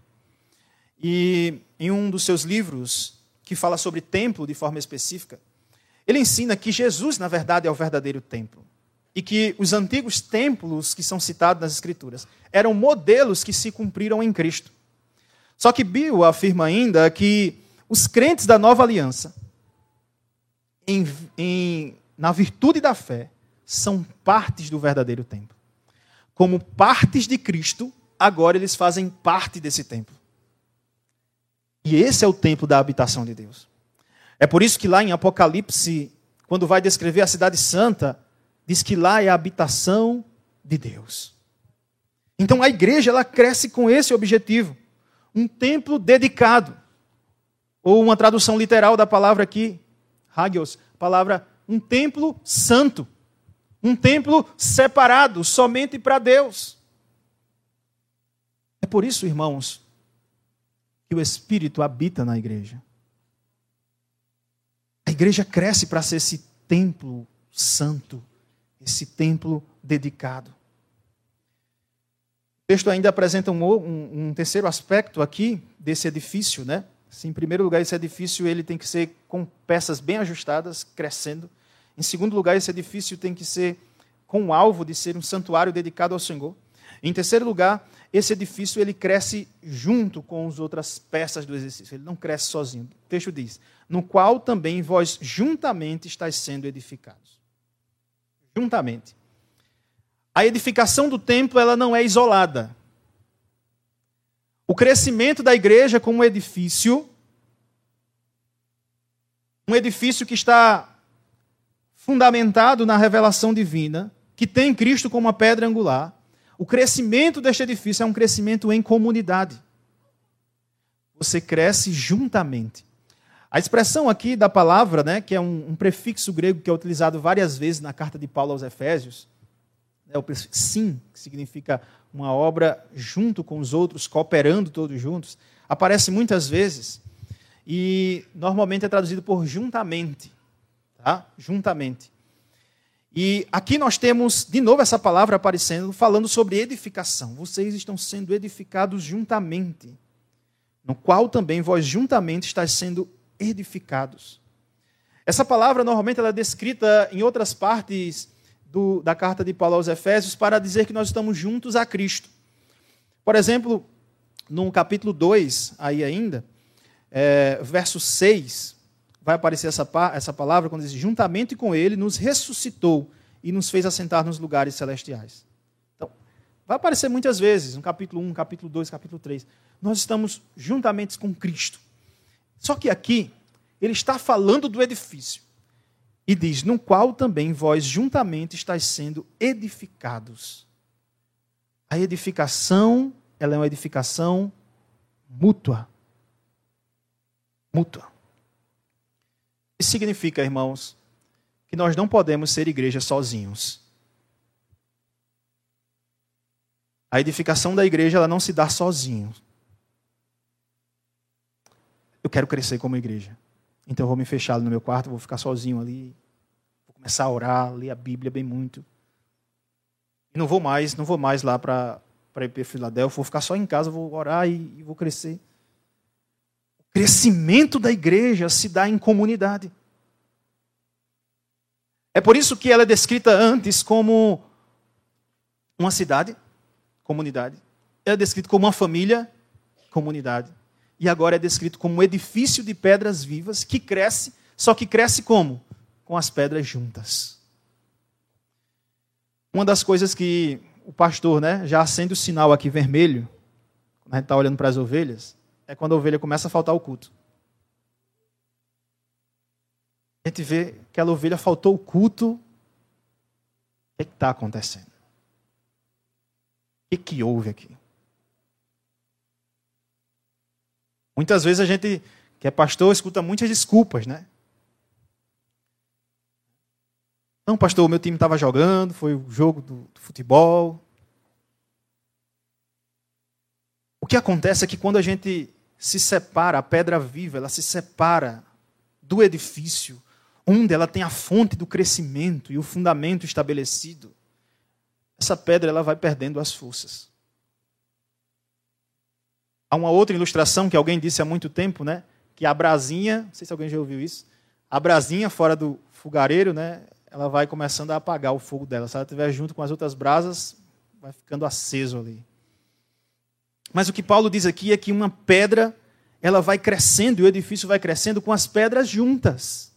e em um dos seus livros, que fala sobre templo de forma específica, ele ensina que Jesus, na verdade, é o verdadeiro templo e que os antigos templos que são citados nas Escrituras eram modelos que se cumpriram em Cristo. Só que Bill afirma ainda que os crentes da nova aliança, em, em, na virtude da fé, são partes do verdadeiro templo. Como partes de Cristo, agora eles fazem parte desse templo. E esse é o templo da habitação de Deus. É por isso que lá em Apocalipse, quando vai descrever a cidade santa, diz que lá é a habitação de Deus. Então a igreja ela cresce com esse objetivo, um templo dedicado. Ou uma tradução literal da palavra aqui, hagios, palavra um templo santo, um templo separado somente para Deus. É por isso, irmãos, que o Espírito habita na igreja. A igreja cresce para ser esse templo santo, esse templo dedicado. O texto ainda apresenta um, um, um, terceiro aspecto aqui desse edifício, né? Assim, em primeiro lugar, esse edifício ele tem que ser com peças bem ajustadas, crescendo. Em segundo lugar, esse edifício tem que ser com o alvo de ser um santuário dedicado ao Senhor. Em terceiro lugar, esse edifício ele cresce junto com as outras peças do exercício. Ele não cresce sozinho. O texto diz: "No qual também vós juntamente estáis sendo edificados" juntamente. A edificação do templo ela não é isolada. O crescimento da igreja como edifício, um edifício que está fundamentado na revelação divina, que tem Cristo como a pedra angular, o crescimento deste edifício é um crescimento em comunidade. Você cresce juntamente. A expressão aqui da palavra, né, que é um, um prefixo grego que é utilizado várias vezes na carta de Paulo aos Efésios, é o prefixo sim, que significa uma obra junto com os outros, cooperando todos juntos, aparece muitas vezes e normalmente é traduzido por juntamente, tá? Juntamente. E aqui nós temos de novo essa palavra aparecendo, falando sobre edificação. Vocês estão sendo edificados juntamente, no qual também vós juntamente estáis sendo edificados. Essa palavra normalmente ela é descrita em outras partes do, da carta de Paulo aos Efésios para dizer que nós estamos juntos a Cristo. Por exemplo, no capítulo 2, aí ainda, é, verso 6, vai aparecer essa, essa palavra quando diz: juntamente com ele nos ressuscitou e nos fez assentar nos lugares celestiais. Então, vai aparecer muitas vezes, no capítulo 1, capítulo 2, capítulo 3. Nós estamos juntamente com Cristo. Só que aqui, ele está falando do edifício. E diz: No qual também vós juntamente estáis sendo edificados. A edificação, ela é uma edificação mútua mútua. Isso significa, irmãos, que nós não podemos ser igreja sozinhos. A edificação da igreja ela não se dá sozinho. Eu quero crescer como igreja. Então eu vou me fechar no meu quarto, vou ficar sozinho ali, vou começar a orar, ler a Bíblia bem muito. E não vou mais, não vou mais lá para para para Filadélfia, vou ficar só em casa, vou orar e, e vou crescer crescimento da igreja se dá em comunidade. É por isso que ela é descrita antes como uma cidade, comunidade. Ela é descrita como uma família, comunidade. E agora é descrito como um edifício de pedras vivas que cresce, só que cresce como? Com as pedras juntas. Uma das coisas que o pastor, né, já acende o sinal aqui vermelho, quando a gente está olhando para as ovelhas, é quando a ovelha começa a faltar o culto. A gente vê que aquela ovelha faltou o culto. O que está acontecendo? O que, que houve aqui? Muitas vezes a gente, que é pastor, escuta muitas desculpas, né? Não, pastor, meu time estava jogando, foi o jogo do, do futebol. O que acontece é que quando a gente se separa, a pedra viva, ela se separa do edifício, onde ela tem a fonte do crescimento e o fundamento estabelecido. Essa pedra ela vai perdendo as forças. Há uma outra ilustração que alguém disse há muito tempo, né? Que a brasinha, não sei se alguém já ouviu isso, a brasinha fora do fogareiro, né? Ela vai começando a apagar o fogo dela. Se ela estiver junto com as outras brasas, vai ficando aceso ali. Mas o que Paulo diz aqui é que uma pedra, ela vai crescendo e o edifício vai crescendo com as pedras juntas.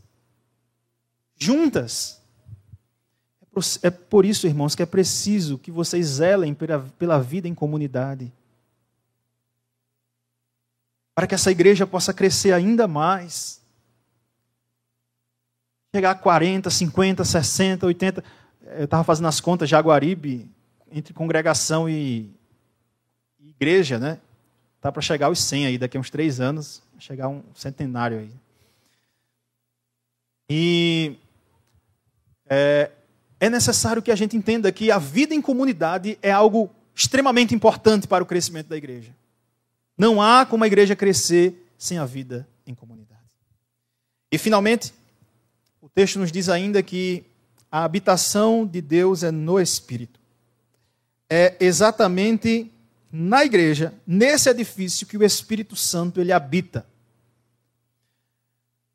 Juntas. É por isso, irmãos, que é preciso que vocês zelem pela vida em comunidade. Para que essa igreja possa crescer ainda mais. Chegar a 40, 50, 60, 80. Eu estava fazendo as contas, Jaguaribe, entre congregação e igreja, né? Tá para chegar aos 100 aí, daqui a uns três anos, chegar um centenário aí. E é, é necessário que a gente entenda que a vida em comunidade é algo extremamente importante para o crescimento da igreja. Não há como a igreja crescer sem a vida em comunidade. E finalmente, o texto nos diz ainda que a habitação de Deus é no Espírito. É exatamente na igreja, nesse edifício que o Espírito Santo ele habita.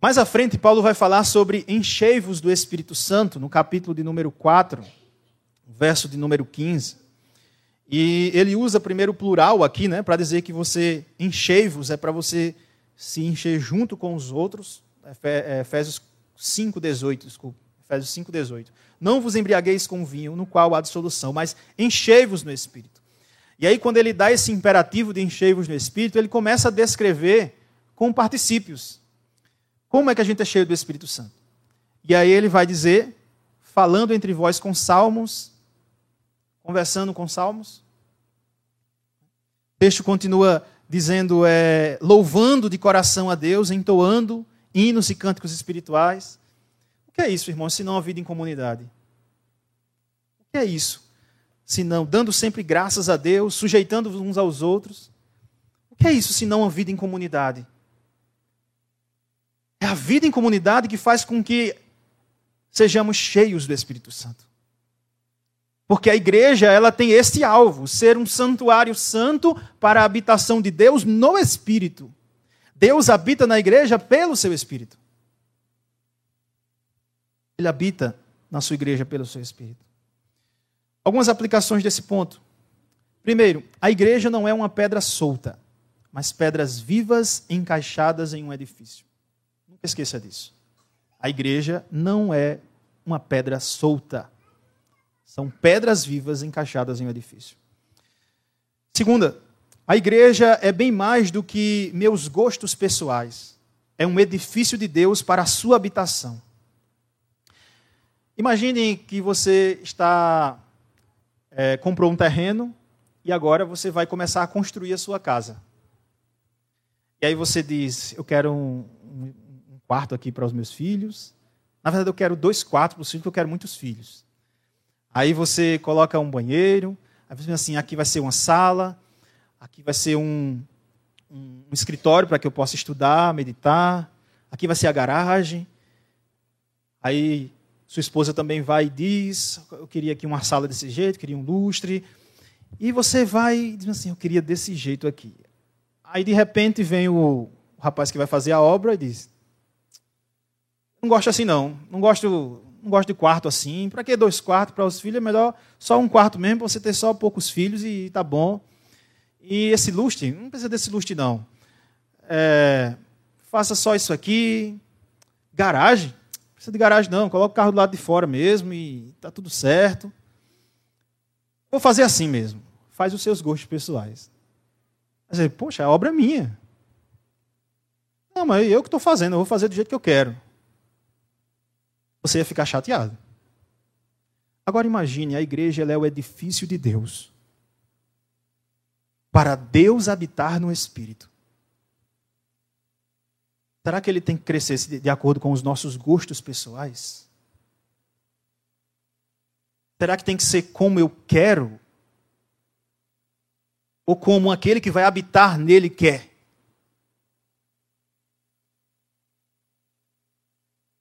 Mais à frente, Paulo vai falar sobre enchei-vos do Espírito Santo, no capítulo de número 4, verso de número 15. E ele usa primeiro o plural aqui, né, para dizer que você enchei-vos, é para você se encher junto com os outros. É, Efésios 5,18, desculpa. Efésios 5,18. Não vos embriagueis com vinho, no qual há dissolução, mas enchei-vos no Espírito. E aí, quando ele dá esse imperativo de enchei-vos no Espírito, ele começa a descrever com particípios. Como é que a gente é cheio do Espírito Santo? E aí ele vai dizer, falando entre vós com salmos, conversando com salmos. O texto continua dizendo, é, louvando de coração a Deus, entoando hinos e cânticos espirituais. O que é isso, irmãos, se não a vida em comunidade? O que é isso? Se não dando sempre graças a Deus, sujeitando uns aos outros. O que é isso, se não a vida em comunidade? É a vida em comunidade que faz com que sejamos cheios do Espírito Santo. Porque a igreja, ela tem este alvo, ser um santuário santo para a habitação de Deus no Espírito. Deus habita na igreja pelo seu Espírito. Ele habita na sua igreja pelo seu Espírito. Algumas aplicações desse ponto. Primeiro, a igreja não é uma pedra solta, mas pedras vivas encaixadas em um edifício. Nunca esqueça disso. A igreja não é uma pedra solta são pedras vivas encaixadas em um edifício. Segunda, a igreja é bem mais do que meus gostos pessoais. É um edifício de Deus para a sua habitação. Imagine que você está é, comprou um terreno e agora você vai começar a construir a sua casa. E aí você diz: Eu quero um, um, quarto aqui para os meus filhos. Na verdade, eu quero dois quartos porque eu quero muitos filhos. Aí você coloca um banheiro, aí você assim, aqui vai ser uma sala, aqui vai ser um, um escritório para que eu possa estudar, meditar, aqui vai ser a garagem. Aí sua esposa também vai e diz, eu queria aqui uma sala desse jeito, queria um lustre. E você vai e diz assim, eu queria desse jeito aqui. Aí de repente vem o, o rapaz que vai fazer a obra e diz, não gosto assim não, não gosto não gosto de quarto assim. Para que dois quartos para os filhos? É melhor só um quarto mesmo, para você ter só poucos filhos e tá bom. E esse lustre, não precisa desse lustre, não. É, faça só isso aqui. Garagem? Não precisa de garagem, não. Coloca o carro do lado de fora mesmo e tá tudo certo. Vou fazer assim mesmo. Faz os seus gostos pessoais. Mas, poxa, a obra é minha. Não, mas eu que estou fazendo, eu vou fazer do jeito que eu quero você ia ficar chateado. Agora imagine, a igreja é o edifício de Deus. Para Deus habitar no Espírito. Será que ele tem que crescer de acordo com os nossos gostos pessoais? Será que tem que ser como eu quero? Ou como aquele que vai habitar nele quer?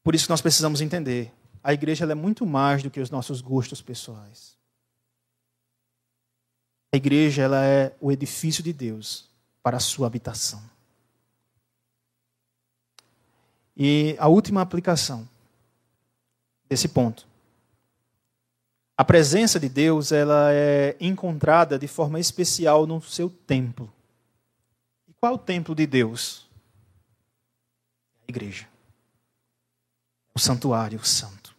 Por isso que nós precisamos entender. A igreja é muito mais do que os nossos gostos pessoais. A igreja ela é o edifício de Deus para a sua habitação. E a última aplicação desse ponto. A presença de Deus ela é encontrada de forma especial no seu templo. E qual é o templo de Deus? A igreja o santuário santo.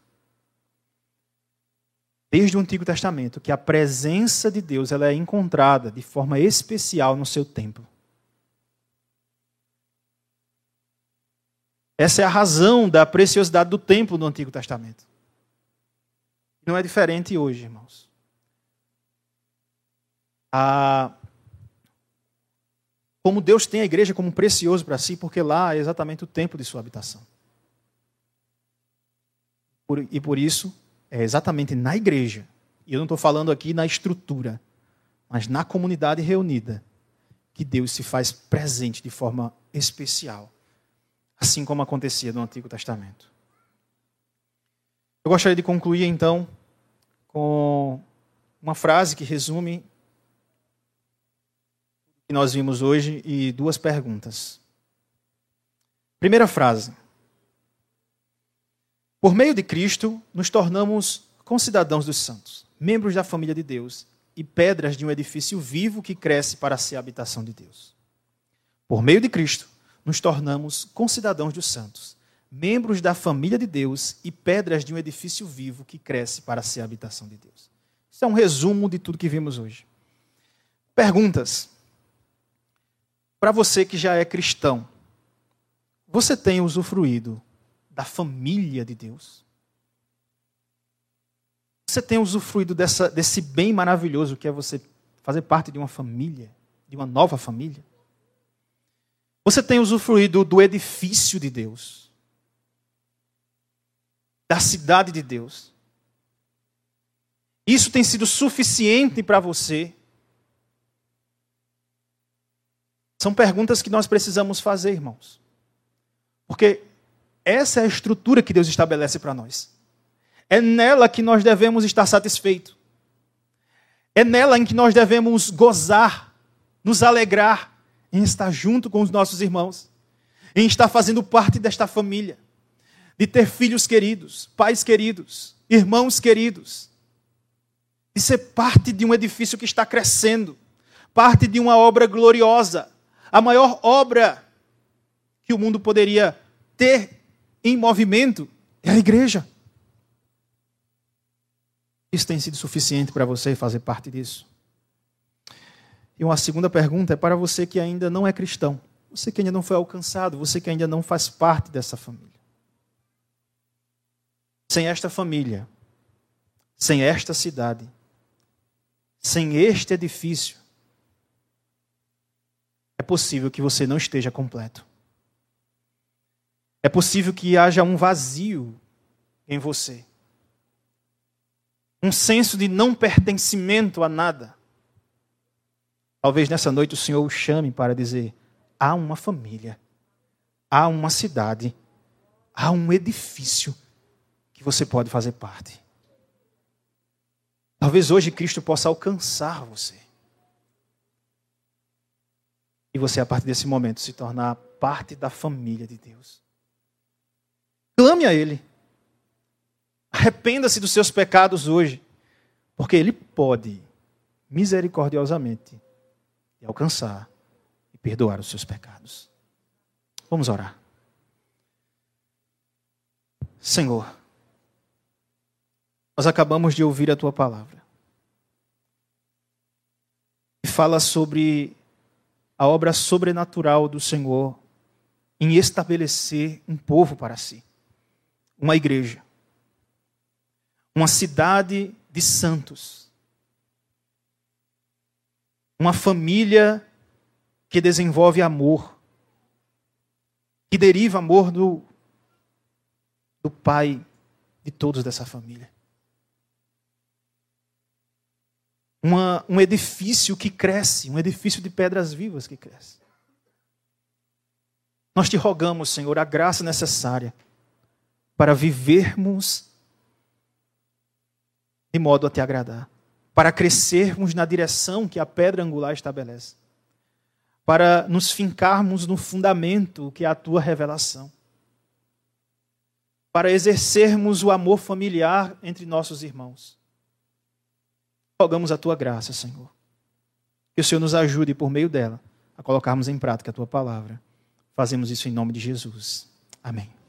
Desde o Antigo Testamento, que a presença de Deus ela é encontrada de forma especial no seu templo. Essa é a razão da preciosidade do templo no Antigo Testamento. Não é diferente hoje, irmãos. A... Como Deus tem a igreja como precioso para si, porque lá é exatamente o templo de sua habitação. E por isso, é exatamente na igreja, e eu não estou falando aqui na estrutura, mas na comunidade reunida, que Deus se faz presente de forma especial, assim como acontecia no Antigo Testamento. Eu gostaria de concluir então com uma frase que resume o que nós vimos hoje e duas perguntas. Primeira frase: por meio de Cristo, nos tornamos concidadãos dos santos, membros da família de Deus e pedras de um edifício vivo que cresce para ser a habitação de Deus. Por meio de Cristo, nos tornamos concidadãos dos santos, membros da família de Deus e pedras de um edifício vivo que cresce para ser a habitação de Deus. Isso é um resumo de tudo que vimos hoje. Perguntas. Para você que já é cristão, você tem usufruído da família de Deus. Você tem usufruído dessa, desse bem maravilhoso que é você fazer parte de uma família, de uma nova família? Você tem usufruído do edifício de Deus, da cidade de Deus? Isso tem sido suficiente para você? São perguntas que nós precisamos fazer, irmãos. Porque essa é a estrutura que Deus estabelece para nós. É nela que nós devemos estar satisfeitos. É nela em que nós devemos gozar, nos alegrar em estar junto com os nossos irmãos, em estar fazendo parte desta família, de ter filhos queridos, pais queridos, irmãos queridos, de ser parte de um edifício que está crescendo, parte de uma obra gloriosa, a maior obra que o mundo poderia ter em movimento é a igreja. Isso tem sido suficiente para você fazer parte disso? E uma segunda pergunta é para você que ainda não é cristão, você que ainda não foi alcançado, você que ainda não faz parte dessa família. Sem esta família, sem esta cidade, sem este edifício, é possível que você não esteja completo. É possível que haja um vazio em você um senso de não pertencimento a nada. Talvez nessa noite o Senhor o chame para dizer: há uma família, há uma cidade, há um edifício que você pode fazer parte. Talvez hoje Cristo possa alcançar você. E você, a partir desse momento, se tornar parte da família de Deus. Clame a Ele. Arrependa-se dos seus pecados hoje, porque Ele pode, misericordiosamente, te alcançar e perdoar os seus pecados. Vamos orar. Senhor, nós acabamos de ouvir a tua palavra. E fala sobre a obra sobrenatural do Senhor em estabelecer um povo para si, uma igreja uma cidade de santos, uma família que desenvolve amor, que deriva amor do, do pai de todos dessa família. Uma, um edifício que cresce, um edifício de pedras vivas que cresce. Nós te rogamos, Senhor, a graça necessária para vivermos de modo a te agradar, para crescermos na direção que a pedra angular estabelece, para nos fincarmos no fundamento que é a tua revelação, para exercermos o amor familiar entre nossos irmãos. Rogamos a tua graça, Senhor. Que o Senhor nos ajude por meio dela a colocarmos em prática a tua palavra. Fazemos isso em nome de Jesus. Amém.